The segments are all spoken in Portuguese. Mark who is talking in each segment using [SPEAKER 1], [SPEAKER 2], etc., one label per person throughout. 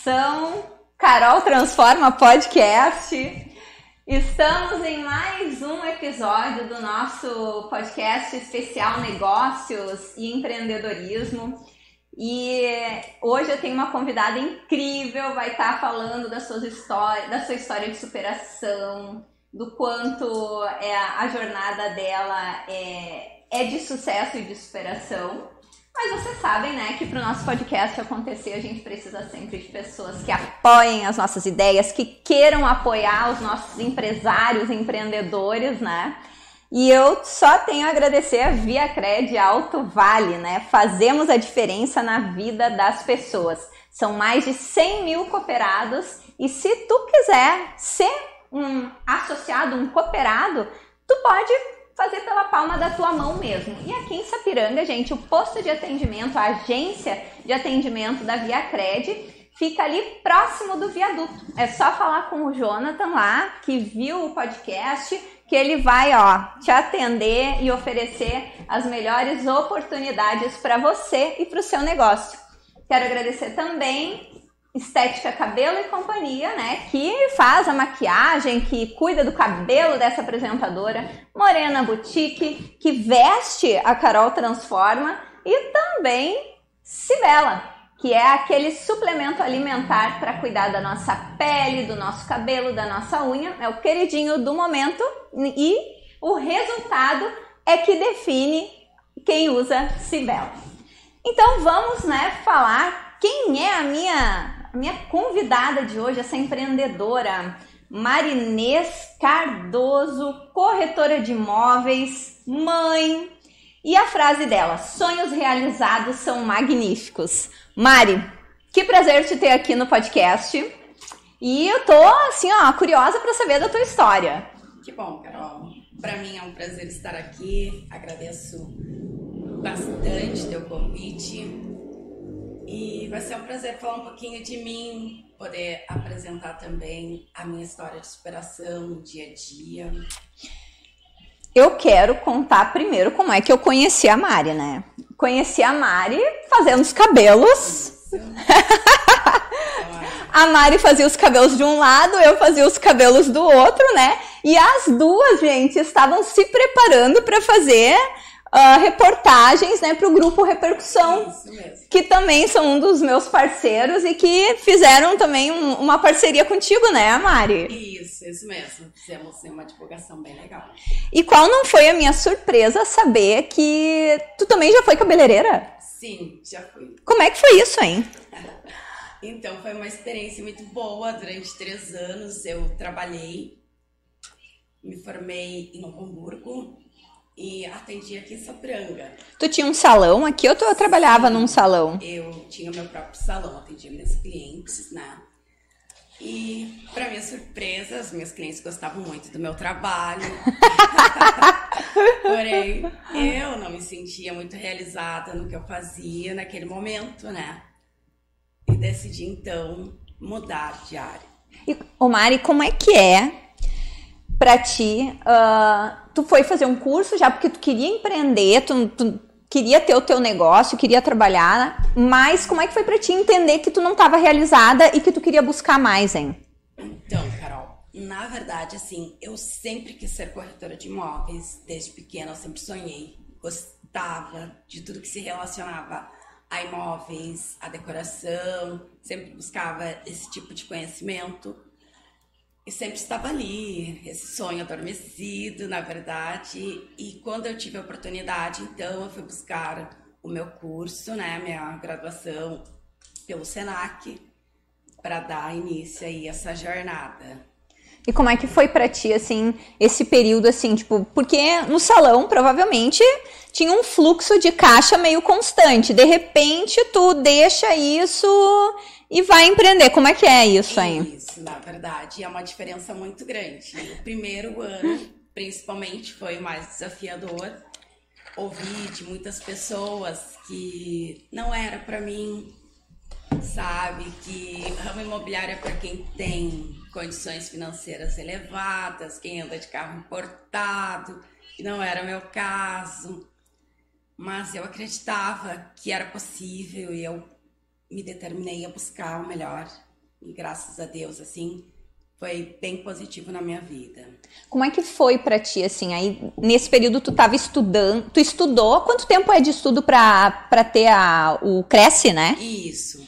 [SPEAKER 1] Atenção, Carol Transforma Podcast. Estamos em mais um episódio do nosso podcast especial Negócios e Empreendedorismo. E hoje eu tenho uma convidada incrível, vai estar falando das suas histórias, da sua história de superação, do quanto é a jornada dela é, é de sucesso e de superação. Mas vocês sabem, né, que para o nosso podcast acontecer, a gente precisa sempre de pessoas que apoiem as nossas ideias, que queiram apoiar os nossos empresários, empreendedores, né? E eu só tenho a agradecer a Via Cred Alto Vale, né? Fazemos a diferença na vida das pessoas. São mais de 100 mil cooperados e se tu quiser ser um associado, um cooperado, tu pode fazer pela palma da tua mão mesmo. E aqui em Sapiranga, gente, o posto de atendimento, a agência de atendimento da Via Cred fica ali próximo do viaduto. É só falar com o Jonathan lá, que viu o podcast, que ele vai, ó, te atender e oferecer as melhores oportunidades para você e para o seu negócio. Quero agradecer também Estética Cabelo e Companhia, né? Que faz a maquiagem, que cuida do cabelo dessa apresentadora, Morena Boutique, que veste a Carol Transforma, e também Cibela, que é aquele suplemento alimentar para cuidar da nossa pele, do nosso cabelo, da nossa unha. É o queridinho do momento e o resultado é que define quem usa Cibela. Então vamos, né, falar quem é a minha minha convidada de hoje, essa empreendedora, Marinês Cardoso, corretora de imóveis, mãe. E a frase dela: sonhos realizados são magníficos. Mari, que prazer te ter aqui no podcast. E eu tô assim, ó, curiosa para saber da tua história.
[SPEAKER 2] Que bom, Carol. Para mim é um prazer estar aqui. Agradeço bastante teu convite. E vai ser um prazer falar um pouquinho de mim, poder apresentar também a minha história de superação, dia a dia.
[SPEAKER 1] Eu quero contar primeiro como é que eu conheci a Mari, né? Conheci a Mari fazendo os cabelos. a Mari fazia os cabelos de um lado, eu fazia os cabelos do outro, né? E as duas, gente, estavam se preparando para fazer uh, reportagens né, para o grupo Repercussão, que também são um dos meus parceiros e que fizeram também um, uma parceria contigo, né, Mari?
[SPEAKER 2] Isso, isso mesmo. Fizemos assim, uma divulgação bem legal.
[SPEAKER 1] E qual não foi a minha surpresa saber que tu também já foi cabeleireira?
[SPEAKER 2] Sim, já fui.
[SPEAKER 1] Como é que foi isso, hein?
[SPEAKER 2] então, foi uma experiência muito boa. Durante três anos eu trabalhei, me formei em Novo Hamburgo, e atendia aqui em Sapranga.
[SPEAKER 1] Tu tinha um salão aqui ou tu trabalhava Sim, num salão?
[SPEAKER 2] Eu tinha o meu próprio salão, atendia meus clientes, né? E, para minha surpresa, os meus clientes gostavam muito do meu trabalho. Porém, eu não me sentia muito realizada no que eu fazia naquele momento, né? E decidi, então, mudar de área.
[SPEAKER 1] E, ô Mari, como é que é para ti? Uh, tu foi fazer um curso já porque tu queria empreender, tu, tu, queria ter o teu negócio, queria trabalhar, mas como é que foi para ti entender que tu não estava realizada e que tu queria buscar mais, hein?
[SPEAKER 2] Então, Carol, na verdade, assim, eu sempre quis ser corretora de imóveis, desde pequena eu sempre sonhei, gostava de tudo que se relacionava a imóveis, a decoração, sempre buscava esse tipo de conhecimento e sempre estava ali, esse sonho adormecido, na verdade. E quando eu tive a oportunidade, então, eu fui buscar o meu curso, né, minha graduação pelo Senac, para dar início aí a essa jornada.
[SPEAKER 1] E como é que foi para ti, assim, esse período, assim, tipo, porque no salão, provavelmente, tinha um fluxo de caixa meio constante. De repente, tu deixa isso e vai empreender. Como é que é isso aí?
[SPEAKER 2] Isso, na verdade, é uma diferença muito grande. O primeiro ano, principalmente, foi o mais desafiador. Ouvi de muitas pessoas que não era para mim, sabe? Que ramo imobiliário é para quem tem condições financeiras elevadas, quem anda de carro importado, que não era meu caso. Mas eu acreditava que era possível e eu me determinei a buscar o melhor E graças a Deus, assim, foi bem positivo na minha vida.
[SPEAKER 1] Como é que foi para ti, assim, aí nesse período tu estava estudando, tu estudou, quanto tempo é de estudo para ter a, o Cresce, né?
[SPEAKER 2] Isso,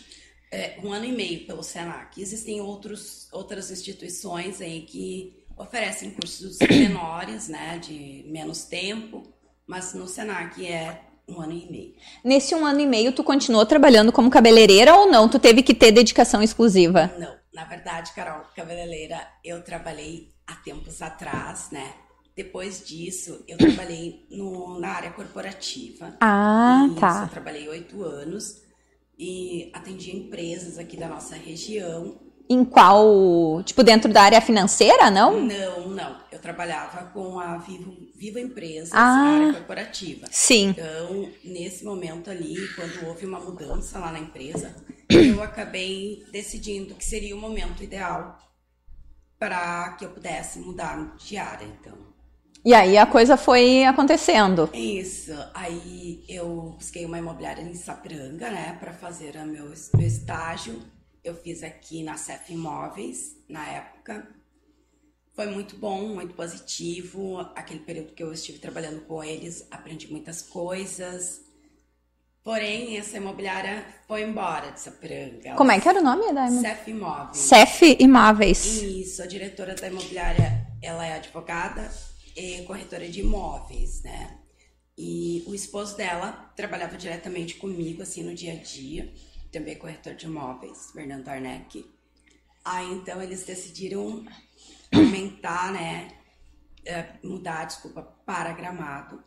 [SPEAKER 2] é, um ano e meio pelo Senac. Existem outros, outras instituições aí que oferecem cursos menores, né, de menos tempo, mas no Senac é um ano e meio.
[SPEAKER 1] Nesse um ano e meio, tu continuou trabalhando como cabeleireira ou não? Tu teve que ter dedicação exclusiva?
[SPEAKER 2] Não, na verdade, Carol, cabeleireira, eu trabalhei há tempos atrás, né? Depois disso, eu trabalhei no, na área corporativa.
[SPEAKER 1] Ah, tá.
[SPEAKER 2] Eu trabalhei oito anos e atendi empresas aqui da nossa região
[SPEAKER 1] em qual, tipo, dentro da área financeira, não?
[SPEAKER 2] Não, não. Eu trabalhava com a Vivo, Viva Empresas,
[SPEAKER 1] ah,
[SPEAKER 2] área corporativa.
[SPEAKER 1] Sim.
[SPEAKER 2] Então, nesse momento ali, quando houve uma mudança lá na empresa, eu acabei decidindo que seria o momento ideal para que eu pudesse mudar de área, então.
[SPEAKER 1] E aí a coisa foi acontecendo.
[SPEAKER 2] Isso. Aí eu busquei uma imobiliária em Sapiranga, né, para fazer o meu, meu estágio eu fiz aqui na CEF Imóveis, na época. Foi muito bom, muito positivo. Aquele período que eu estive trabalhando com eles, aprendi muitas coisas. Porém, essa imobiliária foi embora de Sapiranga.
[SPEAKER 1] Como é que era o nome da
[SPEAKER 2] imobiliária? CEF Imóveis.
[SPEAKER 1] CEF Imóveis.
[SPEAKER 2] Isso, a diretora da imobiliária, ela é advogada e corretora de imóveis, né? E o esposo dela trabalhava diretamente comigo, assim, no dia a dia também corretor de imóveis, Fernando Arneck. Aí então eles decidiram aumentar, né, é, mudar, desculpa, para Gramado.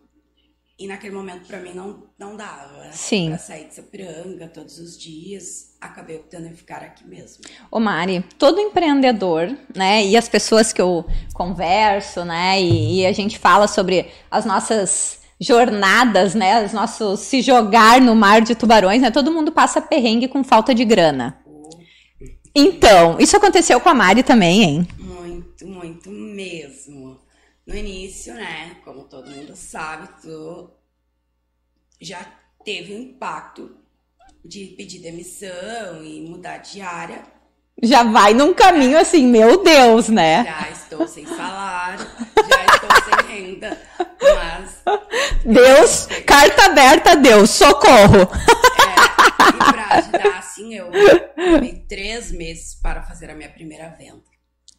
[SPEAKER 2] E naquele momento para mim não, não dava.
[SPEAKER 1] Sim.
[SPEAKER 2] Pra sair de Sapiranga todos os dias, acabei optando em ficar aqui mesmo.
[SPEAKER 1] Ô Mari, todo empreendedor, né, e as pessoas que eu converso, né, e, e a gente fala sobre as nossas jornadas, né? Os nossos se jogar no mar de tubarões, né? Todo mundo passa perrengue com falta de grana. Então, isso aconteceu com a Mari também, hein?
[SPEAKER 2] Muito, muito mesmo. No início, né? Como todo mundo sabe, tu já teve um impacto de pedir demissão e mudar de área.
[SPEAKER 1] Já vai num caminho assim, meu Deus, né?
[SPEAKER 2] Já estou sem salário, sem renda, mas.
[SPEAKER 1] Deus, carta aberta, Deus, socorro!
[SPEAKER 2] É, e pra ajudar, assim, eu levei três meses para fazer a minha primeira venda.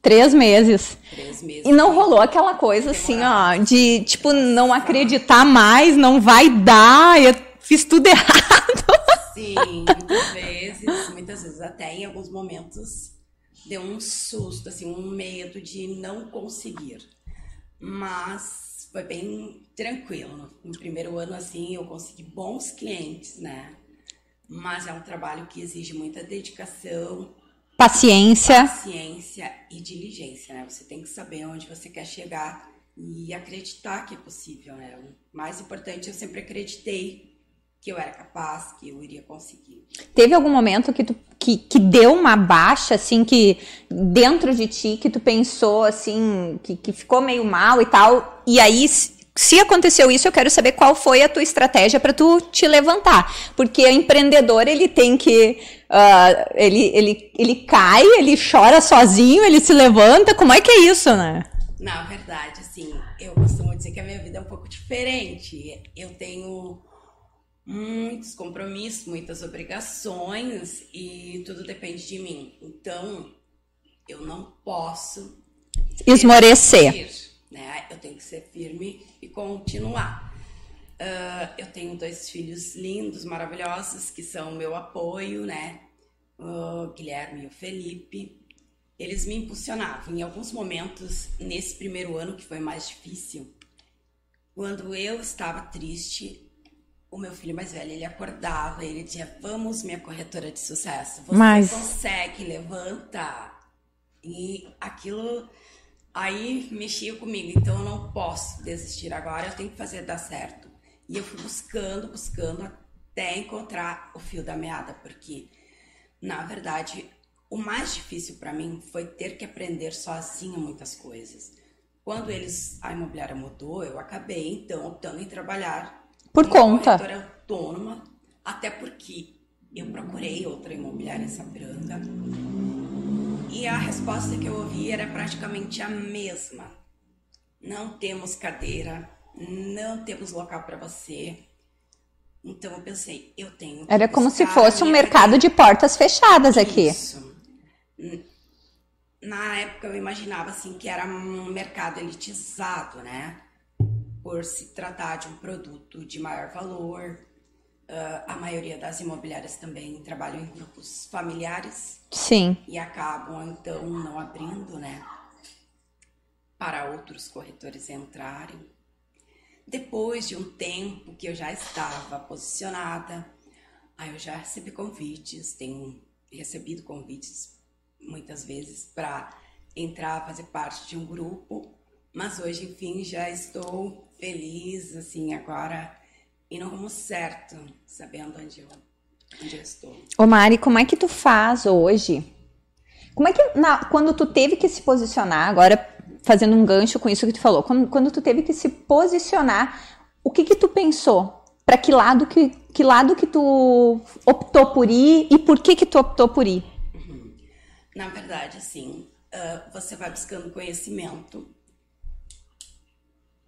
[SPEAKER 1] Três meses.
[SPEAKER 2] Três meses.
[SPEAKER 1] E não rolou aquela coisa assim, ó, de tipo, não acreditar mais, não vai dar, eu fiz tudo errado.
[SPEAKER 2] Sim, muitas vezes, muitas vezes até em alguns momentos deu um susto, assim, um medo de não conseguir. Mas foi bem tranquilo. No primeiro ano, assim, eu consegui bons clientes, né? Mas é um trabalho que exige muita dedicação,
[SPEAKER 1] paciência,
[SPEAKER 2] paciência e diligência, né? Você tem que saber onde você quer chegar e acreditar que é possível, né? O mais importante, eu sempre acreditei que eu era capaz, que eu iria conseguir.
[SPEAKER 1] Teve algum momento que tu que, que deu uma baixa, assim, que dentro de ti, que tu pensou, assim, que, que ficou meio mal e tal, e aí se aconteceu isso, eu quero saber qual foi a tua estratégia para tu te levantar. Porque o empreendedor, ele tem que. Uh, ele, ele, ele cai, ele chora sozinho, ele se levanta. Como é que é isso, né?
[SPEAKER 2] Na verdade, assim, eu costumo dizer que a minha vida é um pouco diferente. Eu tenho muitos compromissos, muitas obrigações e tudo depende de mim. Então, eu não posso
[SPEAKER 1] esmorecer.
[SPEAKER 2] né? Eu tenho que ser firme e continuar. Uh, eu tenho dois filhos lindos, maravilhosos, que são meu apoio, né? O Guilherme e o Felipe. Eles me impulsionavam. Em alguns momentos, nesse primeiro ano, que foi mais difícil, quando eu estava triste, o meu filho mais velho, ele acordava e ele dizia: Vamos, minha corretora de sucesso, você Mas... consegue, levanta. E aquilo aí mexia comigo, então eu não posso desistir agora, eu tenho que fazer dar certo. E eu fui buscando, buscando até encontrar o fio da meada, porque na verdade o mais difícil para mim foi ter que aprender sozinha muitas coisas. Quando eles a imobiliária mudou, eu acabei então optando em trabalhar
[SPEAKER 1] por conta.
[SPEAKER 2] Corretora autônoma, até porque eu procurei outra imobiliária em Sapiranga E a resposta que eu ouvi era praticamente a mesma. Não temos cadeira, não temos local para você. Então eu pensei, eu tenho.
[SPEAKER 1] Era como se fosse um mercado cadeira. de portas fechadas aqui.
[SPEAKER 2] Isso. Na época eu imaginava assim que era um mercado elitizado, né? Por se tratar de um produto de maior valor, Uh, a maioria das imobiliárias também trabalham em grupos familiares.
[SPEAKER 1] Sim.
[SPEAKER 2] E acabam, então, não abrindo, né? Para outros corretores entrarem. Depois de um tempo que eu já estava posicionada, aí eu já recebi convites, tenho recebido convites muitas vezes para entrar, fazer parte de um grupo, mas hoje, enfim, já estou feliz, assim, agora e no rumo certo, sabendo onde eu, onde eu estou.
[SPEAKER 1] Ô Mari, como é que tu faz hoje? Como é que, na, quando tu teve que se posicionar, agora fazendo um gancho com isso que tu falou, quando, quando tu teve que se posicionar, o que que tu pensou? Para que lado que, que lado que tu optou por ir e por que que tu optou por ir?
[SPEAKER 2] Uhum. Na verdade, assim, uh, você vai buscando conhecimento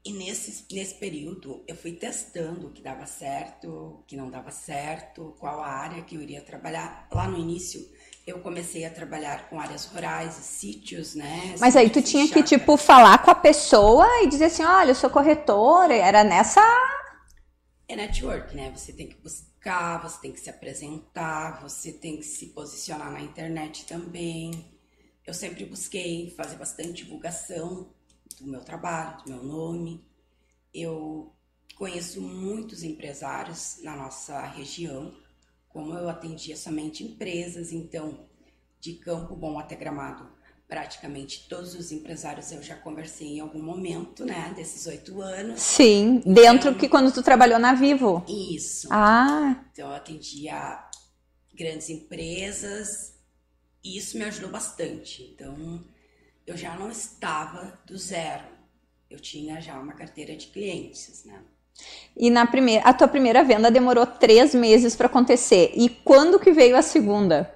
[SPEAKER 2] e nesse, nesse período eu fui testando o que dava certo, o que não dava certo, qual a área que eu iria trabalhar. Lá no início eu comecei a trabalhar com áreas rurais e sítios, né?
[SPEAKER 1] Mas aí tu tinha que, tipo, falar com a pessoa e dizer assim, olha, eu sou corretora, era nessa...
[SPEAKER 2] É network, né? Você tem que buscar, você tem que se apresentar, você tem que se posicionar na internet também. Eu sempre busquei fazer bastante divulgação do meu trabalho, do meu nome. Eu conheço muitos empresários na nossa região, como eu atendia somente empresas, então de Campo Bom até Gramado, praticamente todos os empresários eu já conversei em algum momento, né, desses oito anos.
[SPEAKER 1] Sim, dentro então, que quando tu trabalhou na Vivo.
[SPEAKER 2] Isso.
[SPEAKER 1] Ah.
[SPEAKER 2] Então eu atendia grandes empresas e isso me ajudou bastante. Então eu já não estava do zero. Eu tinha já uma carteira de clientes, né?
[SPEAKER 1] E na primeira, a tua primeira venda demorou três meses para acontecer. E quando que veio a segunda?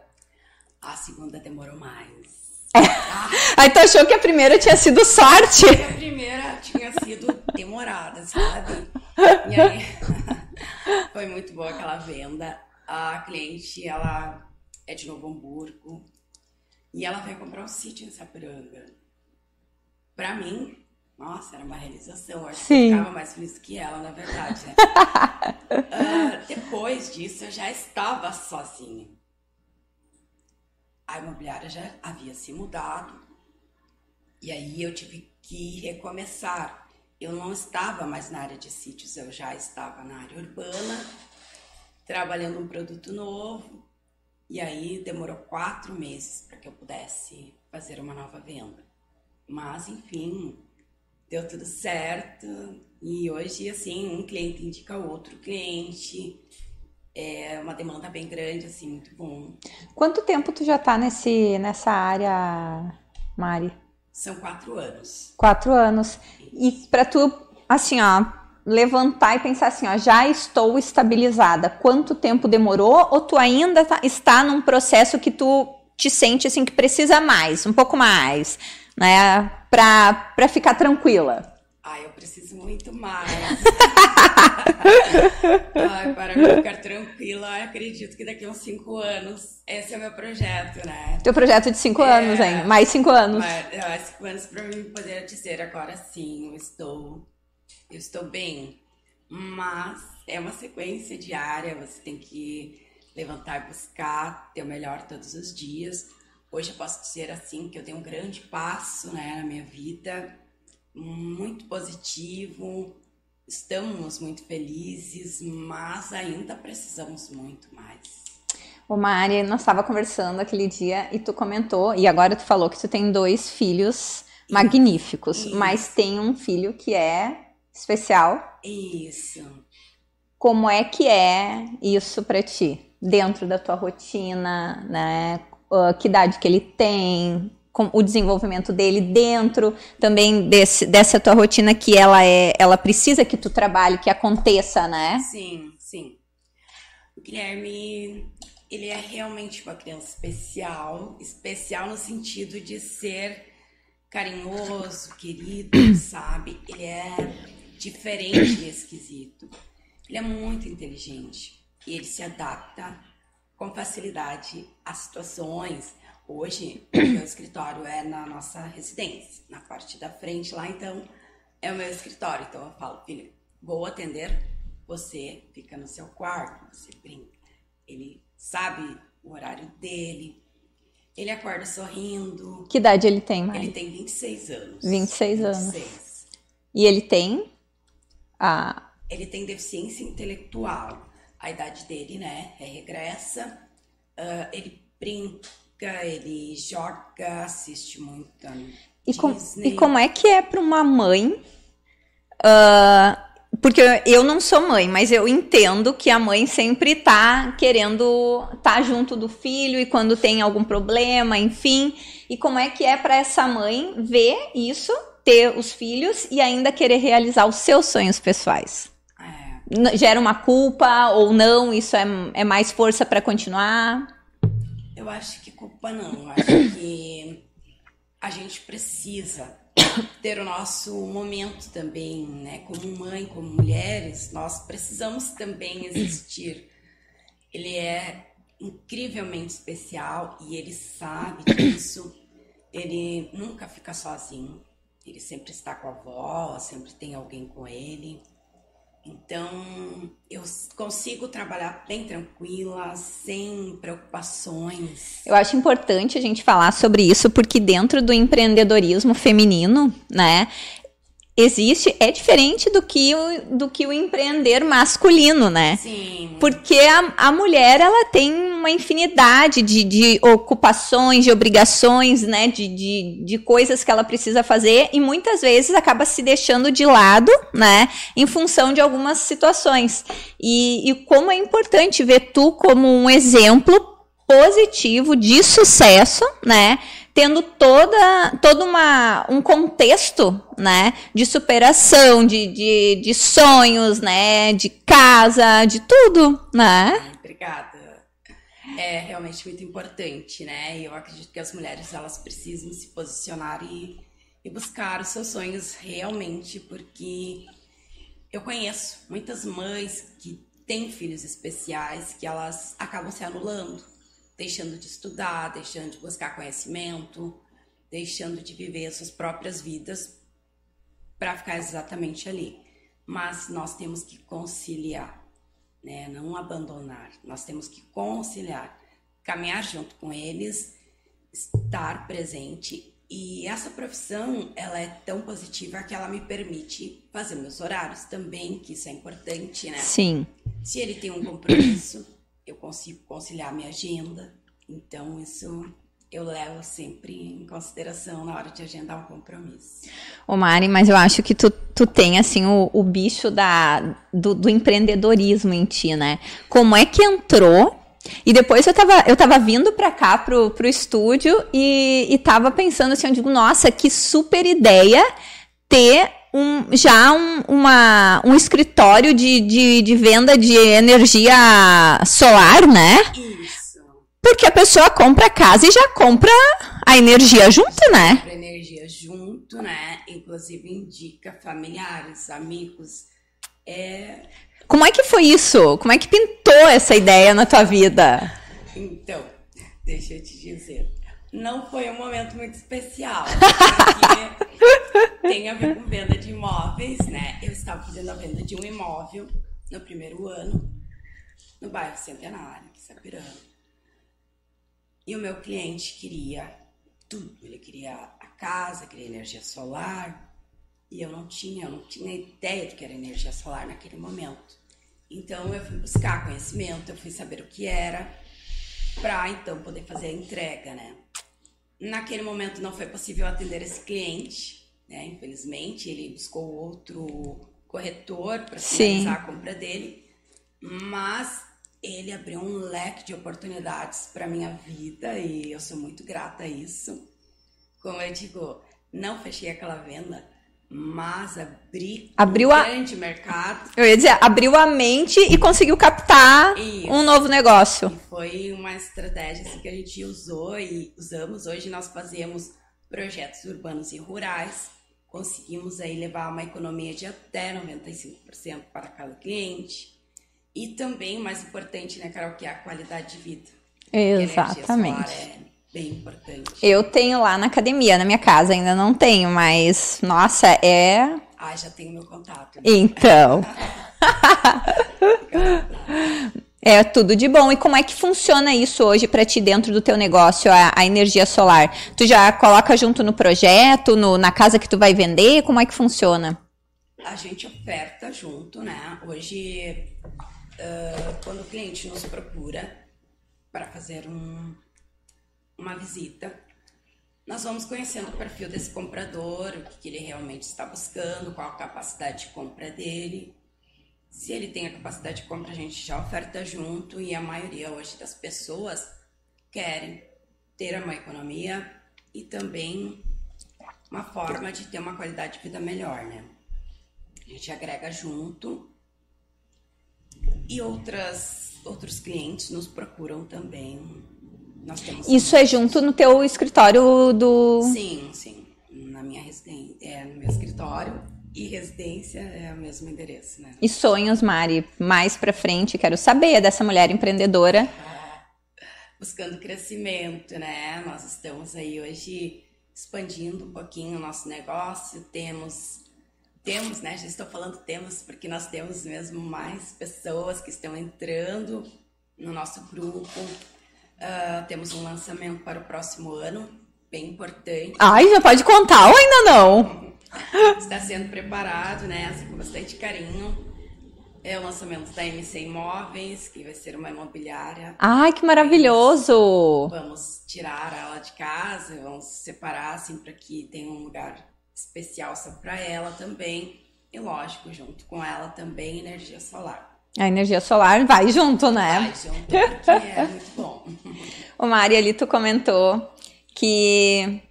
[SPEAKER 2] A segunda demorou mais.
[SPEAKER 1] É. Aí tu achou que a primeira tinha sido sorte?
[SPEAKER 2] A primeira tinha sido demorada, sabe? E aí foi muito boa aquela venda. A cliente, ela é de Novo Hamburgo, e ela veio comprar um sítio em Sapiranga. Pra mim, nossa, era uma realização. Eu acho Sim. que eu ficava mais feliz que ela, na verdade. Né? uh, depois disso, eu já estava sozinha. A imobiliária já havia se mudado. E aí eu tive que recomeçar. Eu não estava mais na área de sítios, eu já estava na área urbana, trabalhando um produto novo. E aí demorou quatro meses para que eu pudesse fazer uma nova venda. Mas, enfim, deu tudo certo. E hoje, assim, um cliente indica outro cliente. É uma demanda bem grande, assim, muito bom.
[SPEAKER 1] Quanto tempo tu já tá nesse, nessa área, Mari?
[SPEAKER 2] São quatro anos.
[SPEAKER 1] Quatro anos. E para tu, assim, ó, levantar e pensar assim, ó, já estou estabilizada. Quanto tempo demorou? Ou tu ainda tá, está num processo que tu te sente assim que precisa mais, um pouco mais, né, para para ficar tranquila?
[SPEAKER 2] Ah, eu preciso muito mais. Ai, para ficar tranquila, acredito que daqui a uns cinco anos, esse é o meu projeto, né?
[SPEAKER 1] Teu projeto de cinco é, anos, hein? Mais cinco anos.
[SPEAKER 2] Mais, cinco anos para mim poder dizer agora sim, eu estou eu estou bem, mas é uma sequência diária, você tem que levantar e buscar ter o melhor todos os dias. Hoje eu posso dizer assim que eu tenho um grande passo né, na minha vida, muito positivo, estamos muito felizes, mas ainda precisamos muito mais.
[SPEAKER 1] O Mari, nós estava conversando aquele dia e tu comentou, e agora tu falou que tu tem dois filhos magníficos, Isso. mas tem um filho que é especial.
[SPEAKER 2] Isso.
[SPEAKER 1] Como é que é isso para ti? Dentro da tua rotina, né? Uh, que idade que ele tem, com o desenvolvimento dele dentro também desse, dessa tua rotina que ela é, ela precisa que tu trabalhe, que aconteça, né?
[SPEAKER 2] Sim, sim. O Guilherme, ele é realmente uma criança especial, especial no sentido de ser carinhoso, querido, sabe? Ele é diferente e esquisito. Ele é muito inteligente e ele se adapta com facilidade às situações. Hoje, o meu escritório é na nossa residência, na parte da frente lá, então é o meu escritório. Então eu falo, filho, vou atender, você fica no seu quarto, você brinca. Ele sabe o horário dele. Ele acorda sorrindo.
[SPEAKER 1] Que idade ele tem, Mari?
[SPEAKER 2] Ele tem 26 anos.
[SPEAKER 1] 26, 26. anos. E ele tem a.
[SPEAKER 2] Ele tem deficiência intelectual. A idade dele, né, é regressa. Uh, ele brinca, ele joga, assiste muito.
[SPEAKER 1] E, com, e como é que é para uma mãe? Uh, porque eu não sou mãe, mas eu entendo que a mãe sempre tá querendo estar tá junto do filho e quando tem algum problema, enfim. E como é que é para essa mãe ver isso, ter os filhos e ainda querer realizar os seus sonhos pessoais? É. Gera uma culpa ou não? Isso é, é mais força para continuar?
[SPEAKER 2] Eu acho que culpa não. Eu acho que a gente precisa ter o nosso momento também, né? Como mãe, como mulheres, nós precisamos também existir. Ele é incrivelmente especial e ele sabe disso. Ele nunca fica sozinho. Ele sempre está com a avó, sempre tem alguém com ele. Então, eu consigo trabalhar bem tranquila, sem preocupações.
[SPEAKER 1] Eu acho importante a gente falar sobre isso, porque dentro do empreendedorismo feminino, né, existe é diferente do que o, do que o empreender masculino, né?
[SPEAKER 2] Sim.
[SPEAKER 1] Porque a, a mulher ela tem uma infinidade de, de ocupações, de obrigações, né? De, de, de coisas que ela precisa fazer e muitas vezes acaba se deixando de lado, né? Em função de algumas situações. E, e como é importante ver tu como um exemplo positivo de sucesso, né? Tendo toda, todo uma, um contexto, né, de superação, de, de, de sonhos, né, de casa, de tudo, né?
[SPEAKER 2] Obrigada. É realmente muito importante, né? Eu acredito que as mulheres elas precisam se posicionar e, e buscar os seus sonhos realmente, porque eu conheço muitas mães que têm filhos especiais que elas acabam se anulando deixando de estudar, deixando de buscar conhecimento, deixando de viver as suas próprias vidas para ficar exatamente ali. Mas nós temos que conciliar, né? Não abandonar. Nós temos que conciliar, caminhar junto com eles, estar presente. E essa profissão, ela é tão positiva que ela me permite fazer meus horários também, que isso é importante, né?
[SPEAKER 1] Sim.
[SPEAKER 2] Se ele tem um compromisso, eu consigo conciliar minha agenda. Então, isso eu levo sempre em consideração na hora de agendar um compromisso.
[SPEAKER 1] Ô Mari, mas eu acho que tu, tu tem, assim, o, o bicho da, do, do empreendedorismo em ti, né? Como é que entrou e depois eu tava, eu tava vindo pra cá, pro, pro estúdio, e, e tava pensando assim, eu digo, nossa, que super ideia ter um, já um, uma, um escritório de, de, de venda de energia solar, né?
[SPEAKER 2] Isso.
[SPEAKER 1] Porque a pessoa compra a casa e já compra a energia junto, né?
[SPEAKER 2] Compra energia junto, né? Inclusive indica familiares, amigos. É...
[SPEAKER 1] Como é que foi isso? Como é que pintou essa ideia na tua vida?
[SPEAKER 2] Então, deixa eu te dizer não foi um momento muito especial, tem a ver com venda de imóveis, né? Eu estava fazendo a venda de um imóvel no primeiro ano, no bairro Centenário, Sapiranga. E o meu cliente queria tudo. Ele queria a casa, queria energia solar. E eu não tinha, eu não tinha ideia do que era energia solar naquele momento. Então eu fui buscar conhecimento, eu fui saber o que era, para então poder fazer a entrega, né? Naquele momento não foi possível atender esse cliente, né? Infelizmente, ele buscou outro corretor para finalizar a compra dele, mas ele abriu um leque de oportunidades para minha vida e eu sou muito grata a isso. Como eu digo, não fechei aquela venda, mas abrir
[SPEAKER 1] Abriu
[SPEAKER 2] um
[SPEAKER 1] a-
[SPEAKER 2] grande mercado
[SPEAKER 1] Eu ia dizer, abriu a mente e conseguiu captar
[SPEAKER 2] Isso.
[SPEAKER 1] um novo negócio.
[SPEAKER 2] E foi uma estratégia assim, que a gente usou e usamos. Hoje nós fazemos projetos urbanos e rurais. Conseguimos aí levar uma economia de até 95% para cada cliente. E também, o mais importante, né, Carol, que é a qualidade de vida.
[SPEAKER 1] Exatamente.
[SPEAKER 2] Bem importante.
[SPEAKER 1] Eu tenho lá na academia, na minha casa, ainda não tenho, mas nossa, é.
[SPEAKER 2] Ah, já tenho meu contato.
[SPEAKER 1] Então. É tudo de bom. E como é que funciona isso hoje para ti dentro do teu negócio, a, a energia solar? Tu já coloca junto no projeto, no- na casa que tu vai vender? Como é que funciona?
[SPEAKER 2] A gente oferta junto, né? Hoje, ah, quando o cliente nos procura para fazer um- uma visita, nós vamos conhecendo o perfil desse comprador, o que ele realmente está buscando, qual a capacidade de compra dele. Se ele tem a capacidade de compra, a gente já oferta junto e a maioria hoje das pessoas querem ter uma economia e também uma forma de ter uma qualidade de vida melhor, né? A gente agrega junto. E outras, outros clientes nos procuram também. Nós temos.
[SPEAKER 1] Isso é junto no teu escritório do.
[SPEAKER 2] Sim, sim. Na minha residência, é no meu escritório e residência é o mesmo endereço, né?
[SPEAKER 1] E sonhos, Mari, mais pra frente, quero saber dessa mulher empreendedora.
[SPEAKER 2] Buscando crescimento, né? Nós estamos aí hoje expandindo um pouquinho o nosso negócio. Temos, temos, né? Já estou falando temos porque nós temos mesmo mais pessoas que estão entrando no nosso grupo. Ah, temos um lançamento para o próximo ano, bem importante.
[SPEAKER 1] Ai, já pode contar ou ainda não?
[SPEAKER 2] Está sendo preparado, né? Assim, com bastante carinho. É o lançamento da MC Imóveis, que vai ser uma imobiliária.
[SPEAKER 1] Ai, que maravilhoso!
[SPEAKER 2] Vamos tirar ela de casa, vamos separar, assim, para que tenha um lugar especial só para ela também. E, lógico, junto com ela também energia solar.
[SPEAKER 1] A energia solar vai junto, né?
[SPEAKER 2] Vai junto, é muito bom.
[SPEAKER 1] O Mari ali, tu comentou que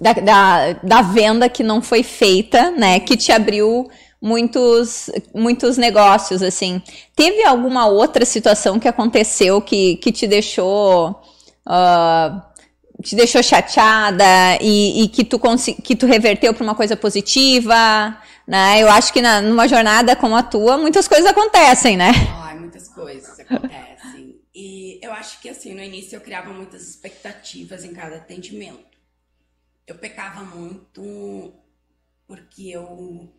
[SPEAKER 1] da, da, da venda que não foi feita, né? Que te abriu muitos, muitos negócios, assim. Teve alguma outra situação que aconteceu que, que te deixou. ah, te deixou chateada e, e que, tu que tu reverteu para uma coisa positiva, né? Eu acho que na, numa jornada como a tua, muitas coisas acontecem, né?
[SPEAKER 2] Ai, muitas coisas acontecem. E eu acho que assim, no início eu criava muitas expectativas em cada atendimento. Eu pecava muito porque eu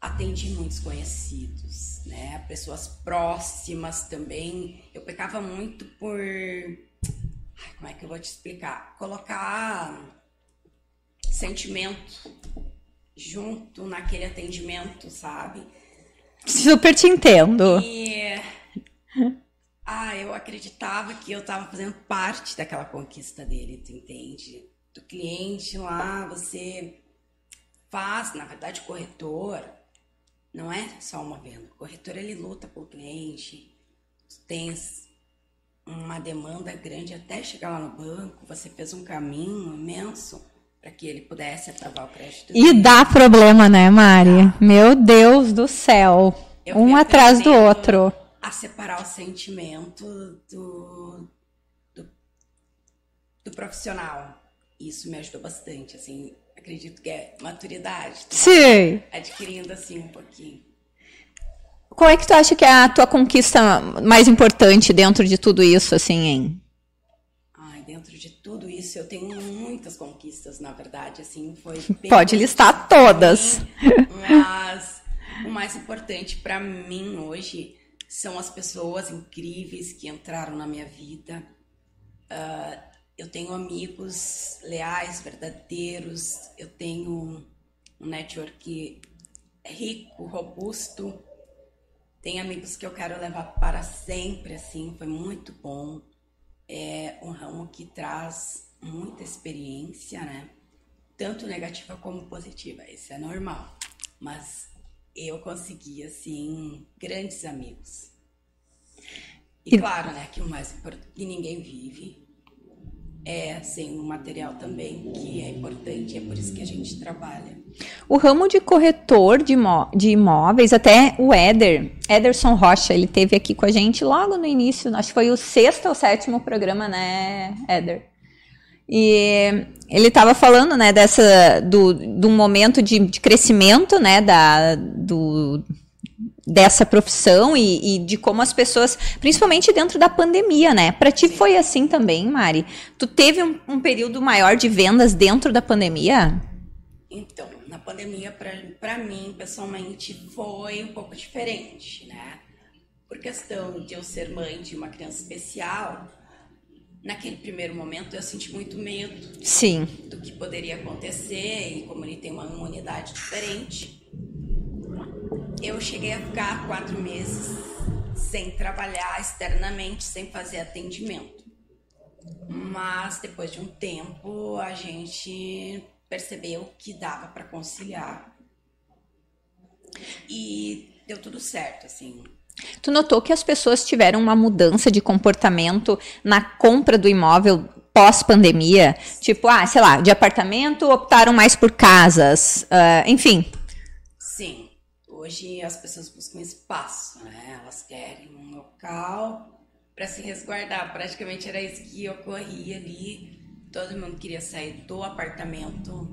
[SPEAKER 2] atendi muitos conhecidos, né? Pessoas próximas também. Eu pecava muito por. Ai, como é que eu vou te explicar? Colocar sentimento junto naquele atendimento, sabe?
[SPEAKER 1] Super te entendo.
[SPEAKER 2] E ah, eu acreditava que eu estava fazendo parte daquela conquista dele, tu entende? Do cliente lá, você faz, na verdade, o corretor não é só uma venda. O corretor ele luta pelo cliente. Tu tens uma demanda grande até chegar lá no banco, você fez um caminho imenso para que ele pudesse aprovar o crédito.
[SPEAKER 1] E dá problema, né, Mari? Meu Deus do céu.
[SPEAKER 2] Eu
[SPEAKER 1] um atrás do outro.
[SPEAKER 2] A separar o sentimento do, do, do profissional. Isso me ajudou bastante, assim. Acredito que é maturidade. tu
[SPEAKER 1] Sim.
[SPEAKER 2] Adquirindo, assim, um pouquinho.
[SPEAKER 1] Qual é que tu acha que é a tua conquista mais importante dentro de tudo isso, assim, hein?
[SPEAKER 2] Dentro de tudo isso, eu tenho muitas conquistas, na verdade, assim. Foi
[SPEAKER 1] Pode listar todas.
[SPEAKER 2] Mas o mais importante para mim hoje são as pessoas incríveis que entraram na minha vida. Ah, eu tenho amigos leais, verdadeiros. Eu tenho um network rico, robusto. Tem amigos que eu quero levar para sempre, assim, foi muito bom. É um ramo que traz muita experiência, né? Tanto negativa como positiva, isso é normal. Mas eu consegui, assim, grandes amigos. E,
[SPEAKER 1] E-
[SPEAKER 2] claro, né, que o mais importante, que ninguém vive, é sem o material também, que é importante, é por isso que a gente trabalha.
[SPEAKER 1] O ramo de corretor de, imó de imóveis, até o Éder, Ederson Rocha, ele teve aqui com a gente logo no início, acho que foi o sexto ou sétimo programa, né, Éder? E ele estava falando, né, dessa, do, do momento de, de crescimento, né, da, do, dessa profissão e, e, de como as pessoas, principalmente dentro da pandemia, né? Para ti Sim. foi assim também, Mari? Tu teve um, um, período maior de vendas dentro da pandemia?
[SPEAKER 2] Então, na pandemia, para mim, pessoalmente, foi um pouco diferente, né? Por questão de eu ser mãe de uma criança especial, naquele primeiro momento eu senti muito medo
[SPEAKER 1] Sim.
[SPEAKER 2] do que poderia acontecer e como ele tem uma imunidade diferente eu cheguei a ficar quatro meses sem trabalhar externamente, sem fazer atendimento. Mas depois de um tempo a gente percebeu que dava para conciliar e deu tudo certo, assim.
[SPEAKER 1] Tu notou que as pessoas tiveram uma mudança de comportamento na compra do imóvel pós-pandemia? Tipo, ah, sei lá, de apartamento optaram mais por casas, uh, enfim.
[SPEAKER 2] Sim, Hoje as pessoas buscam espaço, né? Elas querem um local para se resguardar. Praticamente era isso que ocorria ali. Todo mundo queria sair do apartamento.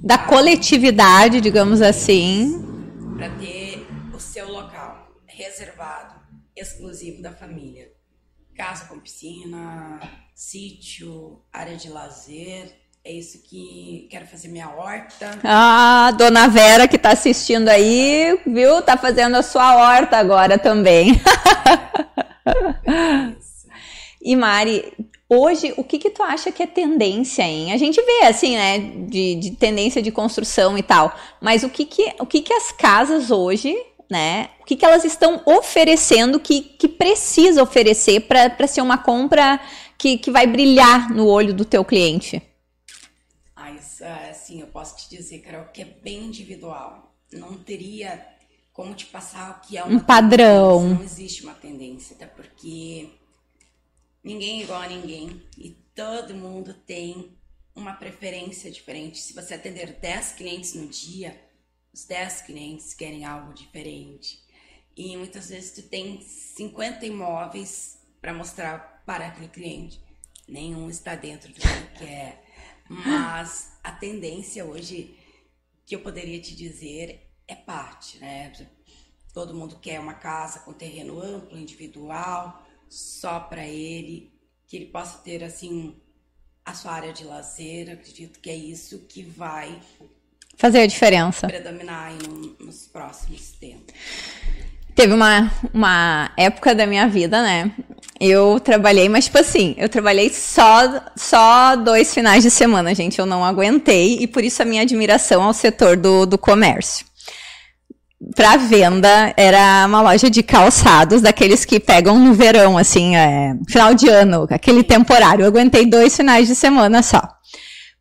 [SPEAKER 1] Da coletividade, digamos assim.
[SPEAKER 2] Para ter o seu local reservado, exclusivo da família. Casa com piscina, sítio, área de lazer é isso que quero fazer minha horta.
[SPEAKER 1] Ah, dona Vera que tá assistindo aí, viu? Tá fazendo a sua horta agora também. É. E Mari, hoje o que que tu acha que é tendência, hein? A gente vê assim, né, de, de tendência de construção e tal, mas o que que, o que que as casas hoje né? O que, que elas estão oferecendo que, que precisa oferecer para ser uma compra que, que vai brilhar no olho do teu cliente?
[SPEAKER 2] Assim, eu posso te dizer, Carol, que é bem individual. Não teria como te passar o que é
[SPEAKER 1] um padrão.
[SPEAKER 2] Tendência. Não existe uma tendência, até porque ninguém é igual a ninguém e todo mundo tem uma preferência diferente. Se você atender 10 clientes no dia, os 10 clientes querem algo diferente. E muitas vezes tu tem 50 imóveis para mostrar para aquele cliente. Nenhum está dentro do que quer. Mas a tendência hoje que eu poderia te dizer é parte, né? Todo mundo quer uma casa com terreno amplo, individual, só para ele, que ele possa ter assim a sua área de lazer. acredito que é isso que vai
[SPEAKER 1] fazer a diferença.
[SPEAKER 2] Predominar nos próximos tempos.
[SPEAKER 1] Teve uma, uma época da minha vida, né? Eu trabalhei, mas tipo assim, eu trabalhei só, só dois finais de semana, gente. Eu não aguentei e por isso a minha admiração ao setor do, do comércio. Para venda, era uma loja de calçados, daqueles que pegam no verão, assim, é, final de ano, aquele temporário. Eu aguentei dois finais de semana só.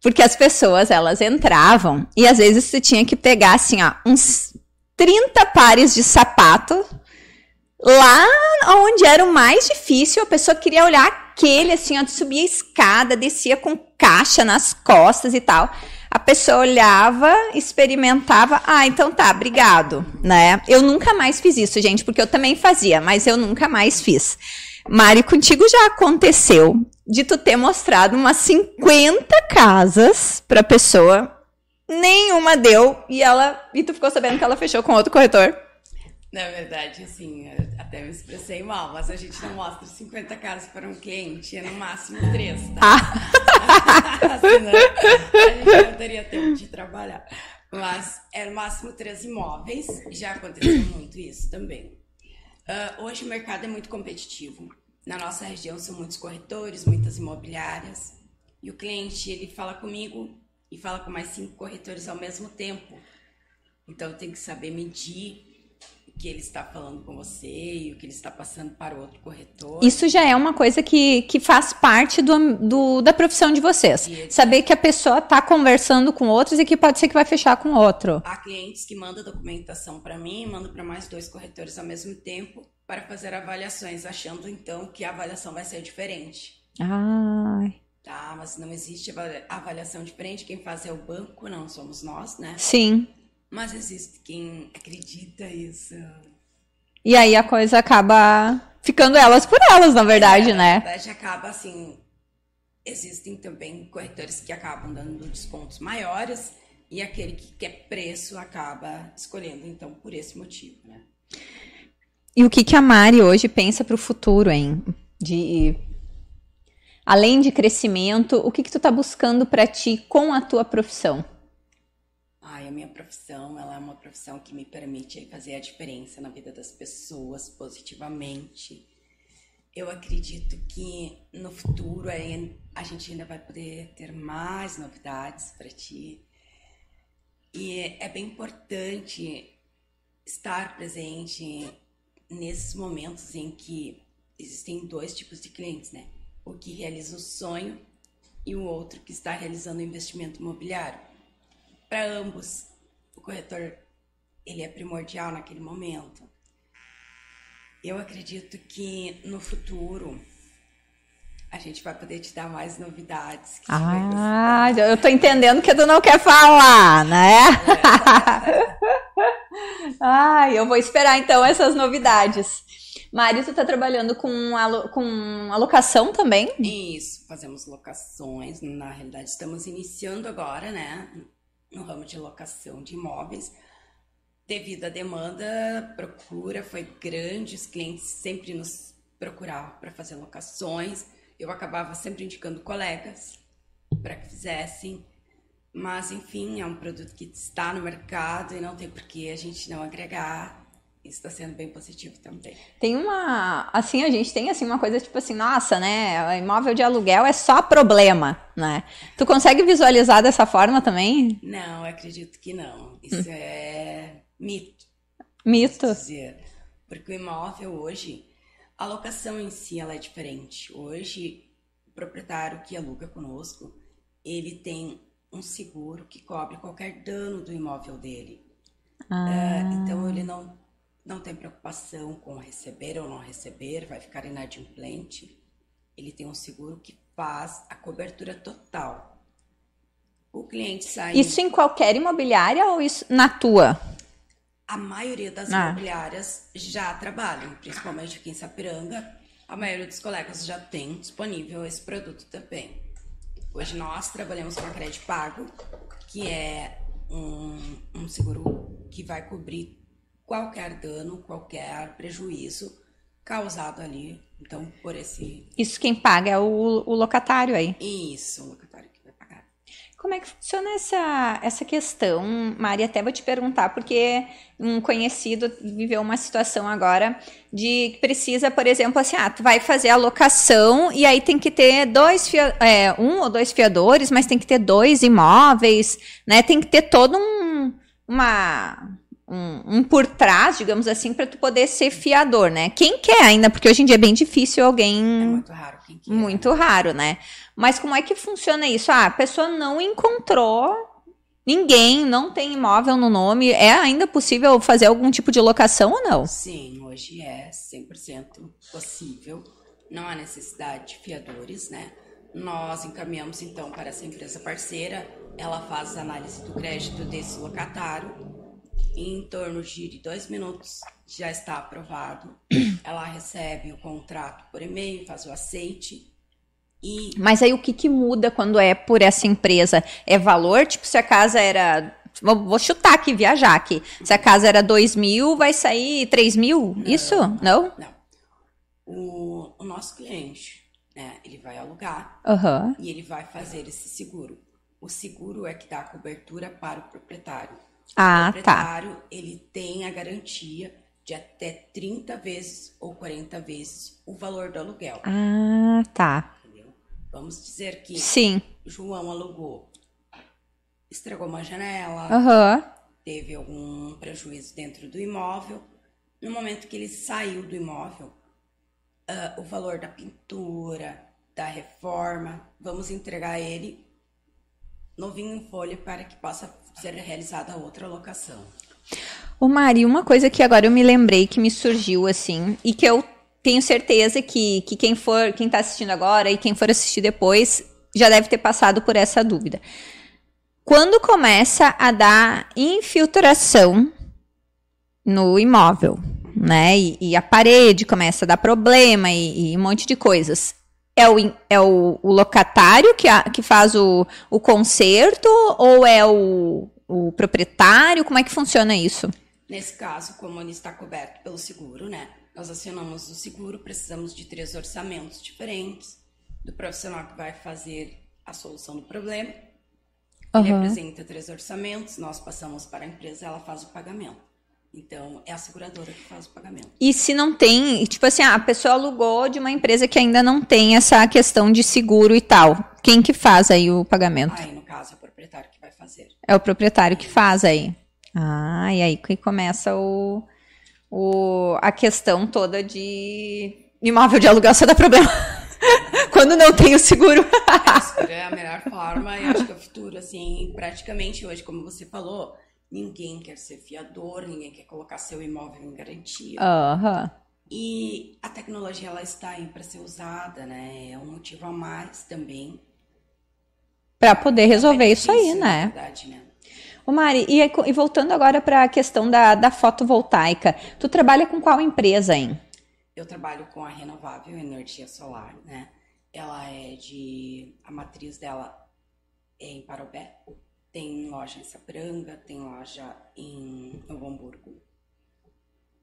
[SPEAKER 1] Porque as pessoas, elas entravam e às vezes você tinha que pegar, assim, ó, uns 30 pares de sapato Lá onde era o mais difícil, a pessoa queria olhar aquele, assim, ó, subia a escada, descia com caixa nas costas e tal. A pessoa olhava, experimentava, ah, então tá, obrigado, né? Eu nunca mais fiz isso, gente, porque eu também fazia, mas eu nunca mais fiz. Mari, contigo já aconteceu de tu ter mostrado umas 50 casas pra pessoa, nenhuma deu, e ela, e tu ficou sabendo que ela fechou com outro corretor?
[SPEAKER 2] Na verdade, assim, até me expressei mal, mas a gente não mostra 50 caras para um cliente, é no máximo 3, tá? Ah. Senão, a gente não teria tempo de trabalhar. Mas é no máximo três imóveis, já aconteceu muito isso também. Uh, hoje o mercado é muito competitivo. Na nossa região são muitos corretores, muitas imobiliárias. E o cliente, ele fala comigo e fala com mais cinco corretores ao mesmo tempo. Então tem que saber medir que ele está falando com você e o que ele está passando para o outro corretor.
[SPEAKER 1] Isso já é uma coisa que, que faz parte do, do da profissão de vocês. Saber que a pessoa está conversando com outros e que pode ser que vai fechar com outro.
[SPEAKER 2] Há clientes que mandam documentação para mim, mandam para mais dois corretores ao mesmo tempo para fazer avaliações, achando então que a avaliação vai ser diferente.
[SPEAKER 1] Ah.
[SPEAKER 2] Tá, mas não existe avaliação diferente. Quem faz é o banco, não somos nós, né?
[SPEAKER 1] Sim.
[SPEAKER 2] Mas existe quem acredita isso.
[SPEAKER 1] E aí a coisa acaba ficando elas por elas, na verdade, é, né?
[SPEAKER 2] Na verdade, acaba assim. Existem também corretores que acabam dando descontos maiores e aquele que quer preço acaba escolhendo, então, por esse motivo, né?
[SPEAKER 1] E o que, que a Mari hoje pensa para o futuro, hein? De além de crescimento, o que que tu tá buscando para ti com a tua profissão?
[SPEAKER 2] A minha profissão, ela é uma profissão que me permite fazer a diferença na vida das pessoas positivamente. Eu acredito que no futuro a gente ainda vai poder ter mais novidades para ti. E é bem importante estar presente nesses momentos em que existem dois tipos de clientes, né? o que realiza o sonho e o outro que está realizando o investimento imobiliário. Para ambos, o corretor ele é primordial naquele momento. Eu acredito que no futuro a gente vai poder te dar mais novidades.
[SPEAKER 1] ah, eu tô entendendo que tu não quer falar, né? É. Ai, eu vou esperar então essas novidades. Mari, tu tá trabalhando com, alo com alocação também?
[SPEAKER 2] Isso, fazemos locações. Na realidade, estamos iniciando agora, né? No ramo de locação de imóveis. Devido à demanda, procura foi grande, os clientes sempre nos procuravam para fazer locações. Eu acabava sempre indicando colegas para que fizessem. Mas, enfim, é um produto que está no mercado e não tem por que a gente não agregar está sendo bem positivo também.
[SPEAKER 1] Tem uma, assim, a gente tem assim uma coisa tipo assim, nossa, né, imóvel de aluguel é só problema, né? Tu consegue visualizar dessa forma também?
[SPEAKER 2] Não, acredito que não. Isso hum. é mito.
[SPEAKER 1] Mito.
[SPEAKER 2] Dizer. Porque o imóvel hoje, a locação em si ela é diferente. Hoje, o proprietário que aluga conosco, ele tem um seguro que cobre qualquer dano do imóvel dele. Ah. Uh, então ele não não tem preocupação com receber ou não receber, vai ficar inadimplente. Ele tem um seguro que faz a cobertura total. O cliente sai.
[SPEAKER 1] Isso em qualquer imobiliária ou isso na tua?
[SPEAKER 2] A maioria das ah. imobiliárias já trabalham, principalmente aqui em Sapiranga. A maioria dos colegas já tem disponível esse produto também. Hoje nós trabalhamos com a Crédito Pago, que é um, um seguro que vai cobrir qualquer dano, qualquer prejuízo causado ali, então, por esse...
[SPEAKER 1] Isso quem paga é o, o locatário aí?
[SPEAKER 2] Isso, o locatário que vai pagar.
[SPEAKER 1] Como é que funciona essa, essa questão, Maria? Até vou te perguntar, porque um conhecido viveu uma situação agora de que precisa, por exemplo, assim, ah, tu vai fazer a locação e aí tem que ter dois, fia, é, um ou dois fiadores, mas tem que ter dois imóveis, né? Tem que ter todo um, uma um, um, por trás, digamos assim, para tu poder ser fiador, né? Quem quer ainda, porque hoje em dia é bem difícil alguém.
[SPEAKER 2] É muito raro. Quem quer,
[SPEAKER 1] muito raro, né? Mas como é que funciona isso? Ah, a pessoa não encontrou ninguém, não tem imóvel no nome. É ainda possível fazer algum tipo de locação ou não?
[SPEAKER 2] Sim, hoje é 100% possível. Não há necessidade de fiadores, né? Nós encaminhamos então para essa empresa parceira, ela faz análise do crédito desse locatário em torno de dois minutos já está aprovado. Ela recebe o contrato por e-mail, faz o aceite. E...
[SPEAKER 1] Mas aí o que, que muda quando é por essa empresa? É valor? Tipo, se a casa era. Vou chutar aqui, viajar aqui. Se a casa era 2 mil, vai sair 3 mil? Não, Isso? Não?
[SPEAKER 2] Não. O, o nosso cliente, né, ele vai alugar
[SPEAKER 1] uhum.
[SPEAKER 2] e ele vai fazer esse seguro. O seguro é que dá cobertura para o proprietário.
[SPEAKER 1] Ah,
[SPEAKER 2] o tá. proprietário, tá. ele tem a garantia de até 30 vezes ou 40 vezes o valor do aluguel.
[SPEAKER 1] Ah, tá.
[SPEAKER 2] Entendeu? Vamos dizer que
[SPEAKER 1] Sim.
[SPEAKER 2] João alugou, estragou uma janela,
[SPEAKER 1] uhum.
[SPEAKER 2] teve algum prejuízo dentro do imóvel. No momento que ele saiu do imóvel, uh, o valor da pintura, da reforma, vamos entregar ele novinho em folha para que possa ser realizada outra locação.
[SPEAKER 1] Ô Mari, uma coisa que agora eu me lembrei que me surgiu assim e que eu tenho certeza que, que quem for, quem está assistindo agora e quem for assistir depois já deve ter passado por essa dúvida. Quando começa a dar infiltração no imóvel, né? E, e a parede começa a dar problema e, e um monte de coisas. É o, é o, o locatário que, a, que faz o, o conserto ou é o, o proprietário? Como é que funciona isso?
[SPEAKER 2] Nesse caso, como ele está coberto pelo seguro, né? Nós acionamos o seguro, precisamos de três orçamentos diferentes do profissional que vai fazer a solução do problema. Ele apresenta três orçamentos, nós passamos para a empresa, ela faz o pagamento. Então, é a seguradora que faz o pagamento.
[SPEAKER 1] E se não tem, tipo assim, a pessoa alugou de uma empresa que ainda não tem essa questão de seguro e tal. Quem que faz aí o pagamento?
[SPEAKER 2] Aí, no caso, é o proprietário que vai fazer.
[SPEAKER 1] É o proprietário que faz aí. Ah, e aí que começa o, o, a questão toda de imóvel de aluguel só dá problema. Quando não tem o seguro.
[SPEAKER 2] é a melhor forma e acho que é o futuro, assim, praticamente hoje, como você falou, Ninguém quer ser fiador, ninguém quer colocar seu imóvel em garantia.
[SPEAKER 1] Uhum.
[SPEAKER 2] E a tecnologia ela está aí para ser usada, né? É um motivo a mais também.
[SPEAKER 1] Para poder resolver é isso aí, né?
[SPEAKER 2] Verdade, né?
[SPEAKER 1] Ô Mari, e, e voltando agora para a questão da, da fotovoltaica, tu trabalha com qual empresa, hein?
[SPEAKER 2] Eu trabalho com a Renovável Energia Solar, né? Ela é de. A matriz dela é em Parobé, tem loja em Sapranga, tem loja em Novo Hamburgo.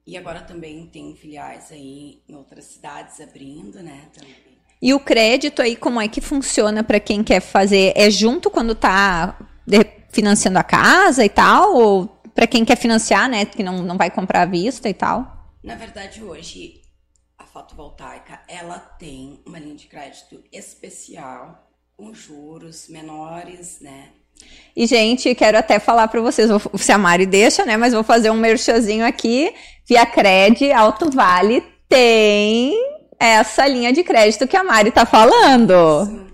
[SPEAKER 2] E agora também tem filiais aí em outras cidades abrindo, né? Também.
[SPEAKER 1] E o crédito aí, como é que funciona para quem quer fazer? É junto quando está financiando a casa e tal? Ou para quem quer financiar, né? Que não, não vai comprar à vista e tal?
[SPEAKER 2] Na verdade, hoje, a fotovoltaica, ela tem uma linha de crédito especial com juros menores, né?
[SPEAKER 1] E, gente, quero até falar para vocês, se a Mari deixa, né? Mas vou fazer um merchazinho aqui. Via Cred Alto Vale tem essa linha de crédito que a Mari tá falando.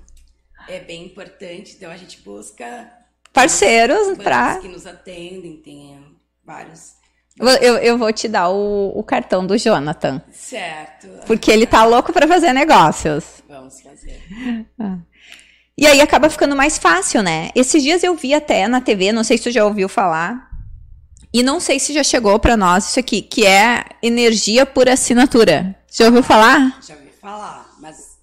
[SPEAKER 2] É bem importante. Então, a gente busca
[SPEAKER 1] parceiros para.
[SPEAKER 2] que nos atendem, tem vários.
[SPEAKER 1] Eu, eu vou te dar o, o cartão do Jonathan.
[SPEAKER 2] Certo.
[SPEAKER 1] Porque ele tá louco para fazer negócios.
[SPEAKER 2] Vamos fazer.
[SPEAKER 1] E aí acaba ficando mais fácil, né? Esses dias eu vi até na TV, não sei se tu já ouviu falar, e não sei se já chegou para nós isso aqui, que é energia por assinatura. Já ouviu falar?
[SPEAKER 2] Já ouvi falar, mas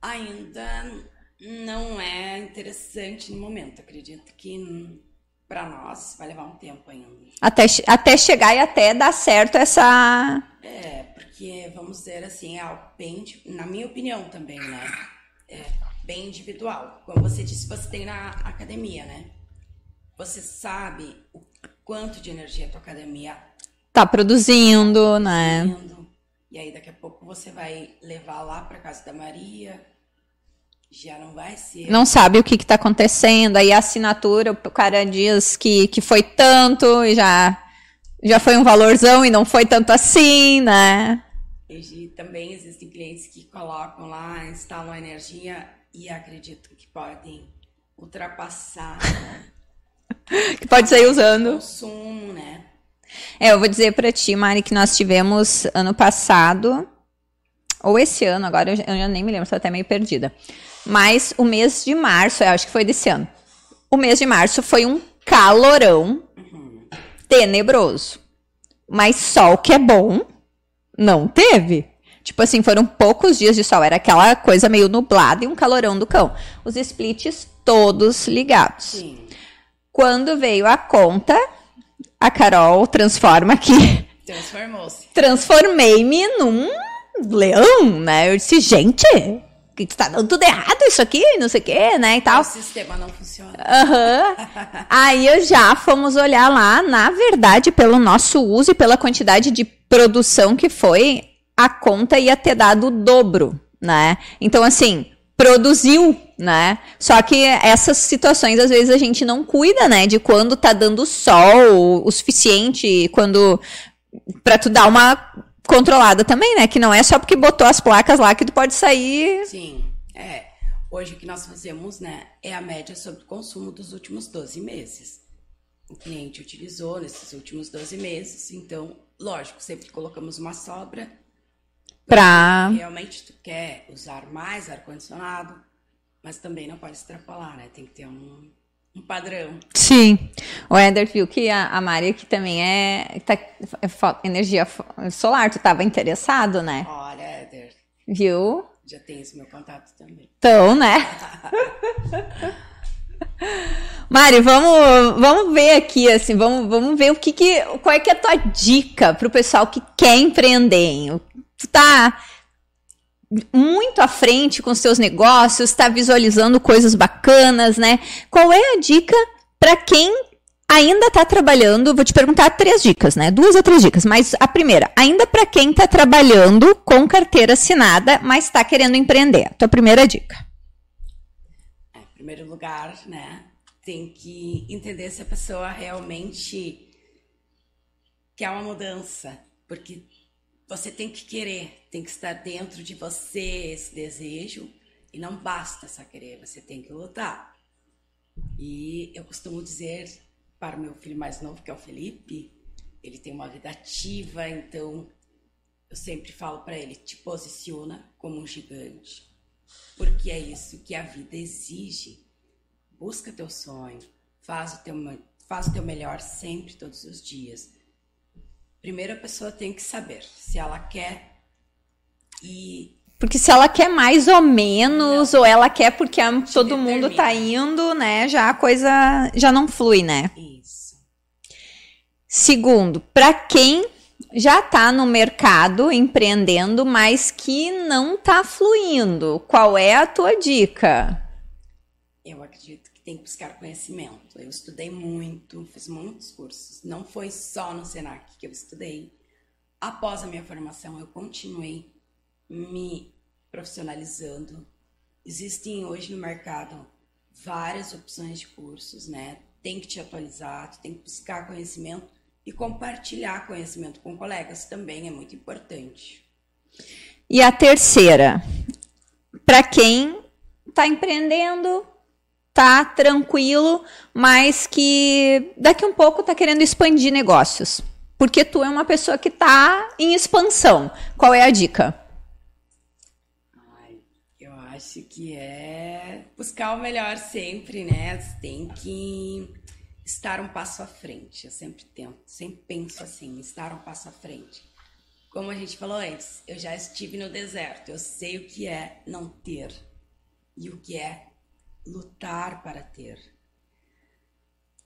[SPEAKER 2] ainda não é interessante no momento. Acredito que para nós vai levar um tempo ainda.
[SPEAKER 1] Até, até chegar e até dar certo essa.
[SPEAKER 2] É, porque vamos dizer assim, é bem, na minha opinião também, né? É, bem individual. Como você disse, você tem na academia, né? Você sabe o quanto de energia a tua academia
[SPEAKER 1] tá produzindo, né?
[SPEAKER 2] Produzindo. E aí daqui a pouco você vai levar lá para casa da Maria, já não vai ser.
[SPEAKER 1] Não sabe o que está acontecendo, aí a assinatura, o cara diz que, que foi tanto e já, já foi um valorzão e não foi tanto assim, né?
[SPEAKER 2] E também existem clientes que colocam lá, instalam a energia e acredito que podem ultrapassar.
[SPEAKER 1] que pode sair usando.
[SPEAKER 2] Consumo, né?
[SPEAKER 1] É, eu vou dizer para ti, Mari, que nós tivemos ano passado, ou esse ano, agora eu já nem me lembro, estou até meio perdida. Mas o mês de março, eu acho que foi desse ano. O mês de março foi um calorão uhum. tenebroso. Mas sol que é bom, não teve. Tipo assim, foram poucos dias de sol. Era aquela coisa meio nublada e um calorão do cão. Os splits todos ligados.
[SPEAKER 2] Sim.
[SPEAKER 1] Quando veio a conta, a Carol transforma aqui.
[SPEAKER 2] Transformou-se.
[SPEAKER 1] Transformei-me num leão, né? Eu disse, gente, que está dando tudo errado isso aqui, não sei o quê, né, e tal. O
[SPEAKER 2] sistema não funciona.
[SPEAKER 1] Uhum. Aí já fomos olhar lá, na verdade, pelo nosso uso e pela quantidade de produção que foi, a conta ia ter dado o dobro, né? Então, assim, produziu, né? Só que essas situações, às vezes, a gente não cuida, né? De quando tá dando sol o suficiente, quando. pra tu dar uma controlada também, né? Que não é só porque botou as placas lá que tu pode sair.
[SPEAKER 2] Sim, é. Hoje o que nós fazemos, né, é a média sobre o consumo dos últimos 12 meses. O cliente utilizou nesses últimos 12 meses, então, lógico, sempre colocamos uma sobra
[SPEAKER 1] Pra...
[SPEAKER 2] Realmente tu quer usar mais ar-condicionado, mas também não pode extrapolar, né? Tem que ter um, um padrão.
[SPEAKER 1] Sim. O Eder viu que a, a Mari aqui também é, tá, é energia solar. Tu estava interessado, né?
[SPEAKER 2] Olha, Eder.
[SPEAKER 1] Viu?
[SPEAKER 2] Já tem esse meu contato também.
[SPEAKER 1] Então, né? Mari, vamos, vamos ver aqui, assim, vamos, vamos ver o que, que qual é que é a tua dica para o pessoal que quer empreender. Hein? Tu tá muito à frente com seus negócios, está visualizando coisas bacanas, né? Qual é a dica para quem ainda está trabalhando? Vou te perguntar três dicas, né? Duas ou três dicas, mas a primeira, ainda para quem está trabalhando com carteira assinada, mas está querendo empreender. Tua primeira dica.
[SPEAKER 2] É, em primeiro lugar, né? Tem que entender se a pessoa realmente quer uma mudança, porque você tem que querer, tem que estar dentro de você esse desejo e não basta só querer, você tem que lutar. E eu costumo dizer para o meu filho mais novo, que é o Felipe, ele tem uma vida ativa, então eu sempre falo para ele: te posiciona como um gigante, porque é isso que a vida exige. Busca teu sonho, faz o teu, faz o teu melhor sempre, todos os dias. Primeiro a pessoa tem que saber se ela quer e
[SPEAKER 1] porque se ela quer mais ou menos, não. ou ela quer porque todo mundo tá indo, né? Já a coisa já não flui, né?
[SPEAKER 2] Isso.
[SPEAKER 1] Segundo, para quem já tá no mercado empreendendo, mas que não tá fluindo, qual é a tua dica?
[SPEAKER 2] Eu acredito tem que buscar conhecimento. Eu estudei muito, fiz muitos cursos. Não foi só no Senac que eu estudei. Após a minha formação, eu continuei me profissionalizando. Existem hoje no mercado várias opções de cursos, né? Tem que te atualizar, tu tem que buscar conhecimento e compartilhar conhecimento com colegas também é muito importante.
[SPEAKER 1] E a terceira, para quem está empreendendo, tá tranquilo, mas que daqui um pouco tá querendo expandir negócios. Porque tu é uma pessoa que tá em expansão. Qual é a dica?
[SPEAKER 2] Ai, eu acho que é buscar o melhor sempre, né? tem que estar um passo à frente. Eu sempre tento, sempre penso assim, estar um passo à frente. Como a gente falou antes, eu já estive no deserto, eu sei o que é não ter e o que é lutar para ter.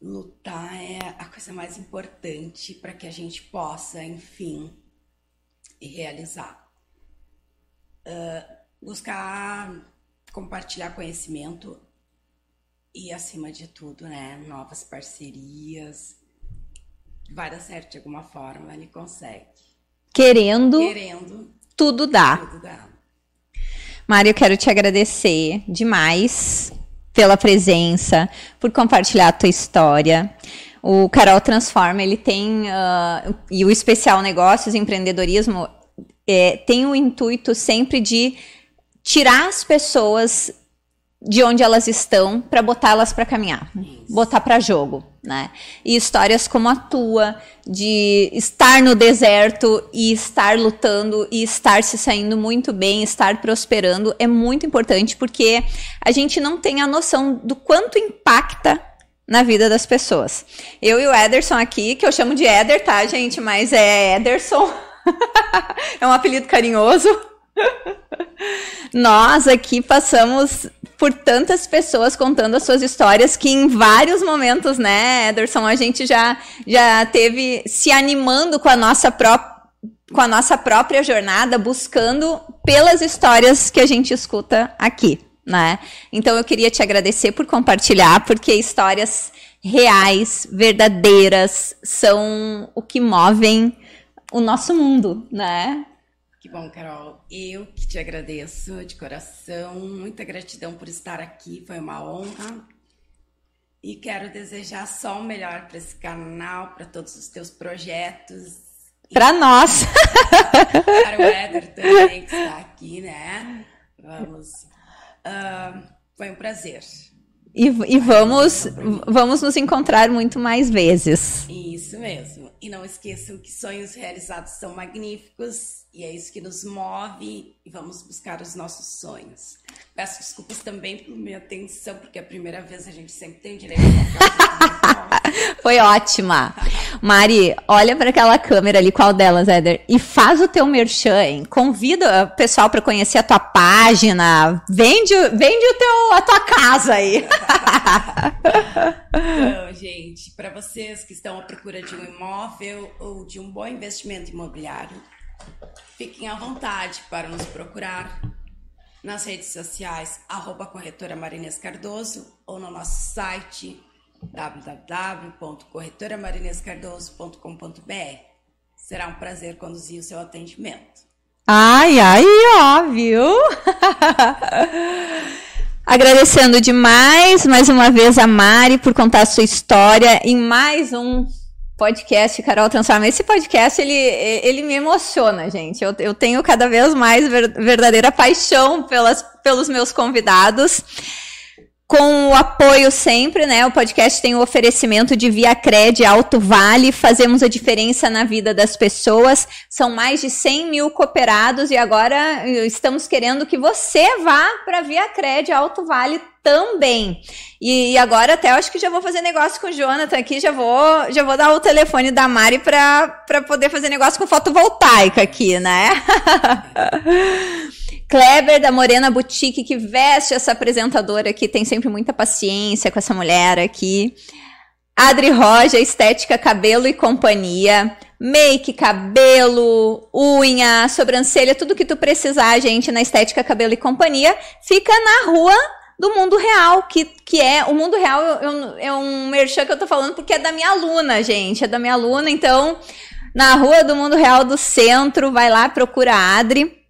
[SPEAKER 2] Lutar é a coisa mais importante para que a gente possa, enfim, realizar. Uh, buscar compartilhar conhecimento e, acima de tudo, né, novas parcerias. Vai dar certo de alguma forma, ele consegue.
[SPEAKER 1] Querendo,
[SPEAKER 2] Querendo
[SPEAKER 1] tudo dá.
[SPEAKER 2] Tudo dá.
[SPEAKER 1] Mário, eu quero te agradecer demais pela presença, por compartilhar a tua história. O Carol Transforma, ele tem, uh, e o especial Negócios e Empreendedorismo é, tem o intuito sempre de tirar as pessoas de onde elas estão para botá-las para caminhar, Isso. botar para jogo, né? E histórias como a tua de estar no deserto e estar lutando e estar se saindo muito bem, estar prosperando é muito importante porque a gente não tem a noção do quanto impacta na vida das pessoas. Eu e o Ederson aqui, que eu chamo de Eder, tá, gente, mas é Ederson. é um apelido carinhoso. Nós aqui passamos por tantas pessoas contando as suas histórias que em vários momentos, né, Ederson, a gente já, já teve se animando com a nossa própria com a nossa própria jornada, buscando pelas histórias que a gente escuta aqui, né? Então eu queria te agradecer por compartilhar, porque histórias reais, verdadeiras, são o que movem o nosso mundo, né?
[SPEAKER 2] Que bom, Carol. Eu que te agradeço de coração. Muita gratidão por estar aqui. Foi uma honra. E quero desejar só o melhor para esse canal, para todos os teus projetos.
[SPEAKER 1] Para nós.
[SPEAKER 2] Para o Éder também, que está aqui, né? Vamos. Uh, foi um prazer.
[SPEAKER 1] E, e vamos, vamos nos encontrar muito mais vezes.
[SPEAKER 2] Isso mesmo. e não esqueçam que sonhos realizados são magníficos e é isso que nos move e vamos buscar os nossos sonhos. Peço desculpas também por minha atenção, porque é a primeira vez a gente sempre tem direito a
[SPEAKER 1] Foi ótima. Mari, olha para aquela câmera ali, qual delas, Éder? E faz o teu merchan, hein? Convida o pessoal para conhecer a tua página. Vende, vende o teu, a tua casa aí.
[SPEAKER 2] Então, gente, para vocês que estão à procura de um imóvel ou de um bom investimento imobiliário, fiquem à vontade para nos procurar nas redes sociais, arroba corretora Marinês Cardoso ou no nosso site www.corretoramarinescardoso.com.br. Será um prazer conduzir o seu atendimento.
[SPEAKER 1] Ai, ai, ó, viu? Agradecendo demais, mais uma vez, a Mari por contar a sua história em mais um podcast Carol Transforma. Esse podcast, ele, ele me emociona, gente. Eu, eu tenho cada vez mais verdadeira paixão pelas, pelos meus convidados com o apoio sempre, né? O podcast tem o oferecimento de Via Cred Alto Vale, fazemos a diferença na vida das pessoas. São mais de 100 mil cooperados e agora eh, estamos querendo que você vá para Via Cred Alto Vale também. E, e, agora até acho que já vou fazer negócio com o Jonathan aqui, já vou, já vou dar o telefone da Mari para poder fazer negócio com fotovoltaica aqui, né? Kleber da Morena Boutique, que veste essa apresentadora aqui, tem sempre muita paciência com essa mulher aqui. Adri Roja, Estética Cabelo e Companhia. Make, cabelo, unha, sobrancelha, tudo que tu precisar, gente, na Estética Cabelo e Companhia, fica na rua do mundo real, que, que é o mundo real é um merchan que eu tô falando porque é da minha aluna, gente, é da minha aluna, então na rua do mundo real do centro, vai lá, procura a Adri.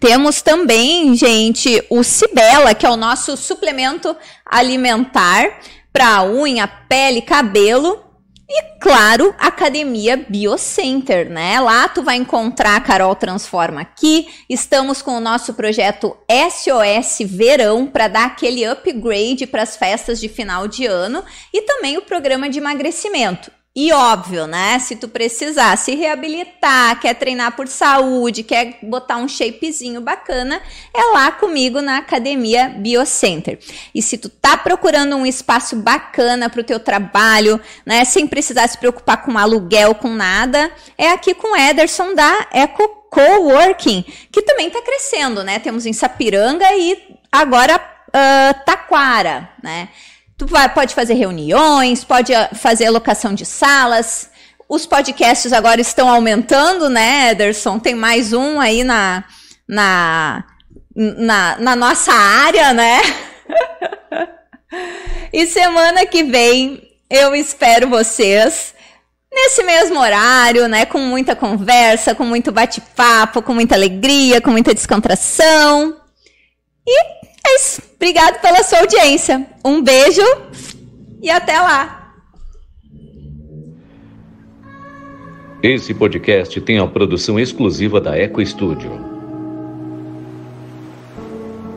[SPEAKER 1] Temos também, gente, o Cibela, que é o nosso suplemento alimentar para unha, pele, cabelo. E claro, Academia Biocenter, né? Lá tu vai encontrar a Carol Transforma aqui. Estamos com o nosso projeto SOS Verão para dar aquele upgrade para as festas de final de ano e também o programa de emagrecimento. E óbvio, né? Se tu precisar se reabilitar, quer treinar por saúde, quer botar um shapezinho bacana, é lá comigo na Academia Biocenter. E se tu tá procurando um espaço bacana para o teu trabalho, né, sem precisar se preocupar com aluguel, com nada, é aqui com o Ederson da Eco Coworking, que também está crescendo, né? Temos em Sapiranga e agora uh, Taquara, né? Tu vai, pode fazer reuniões, pode ah, fazer alocação de salas. Os podcasts agora estão aumentando, né, Ederson? Tem mais um aí na, na, na, na nossa área, né? e semana que vem eu espero vocês nesse mesmo horário, né? Com muita conversa, com muito bate-papo, com muita alegria, com muita descontração. E é isso. Obrigado pela sua audiência. Um beijo e até lá.
[SPEAKER 3] Esse podcast tem a produção exclusiva da Eco Studio.